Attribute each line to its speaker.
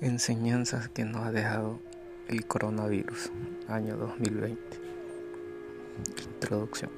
Speaker 1: Enseñanzas que nos ha dejado el coronavirus, año 2020. Introducción.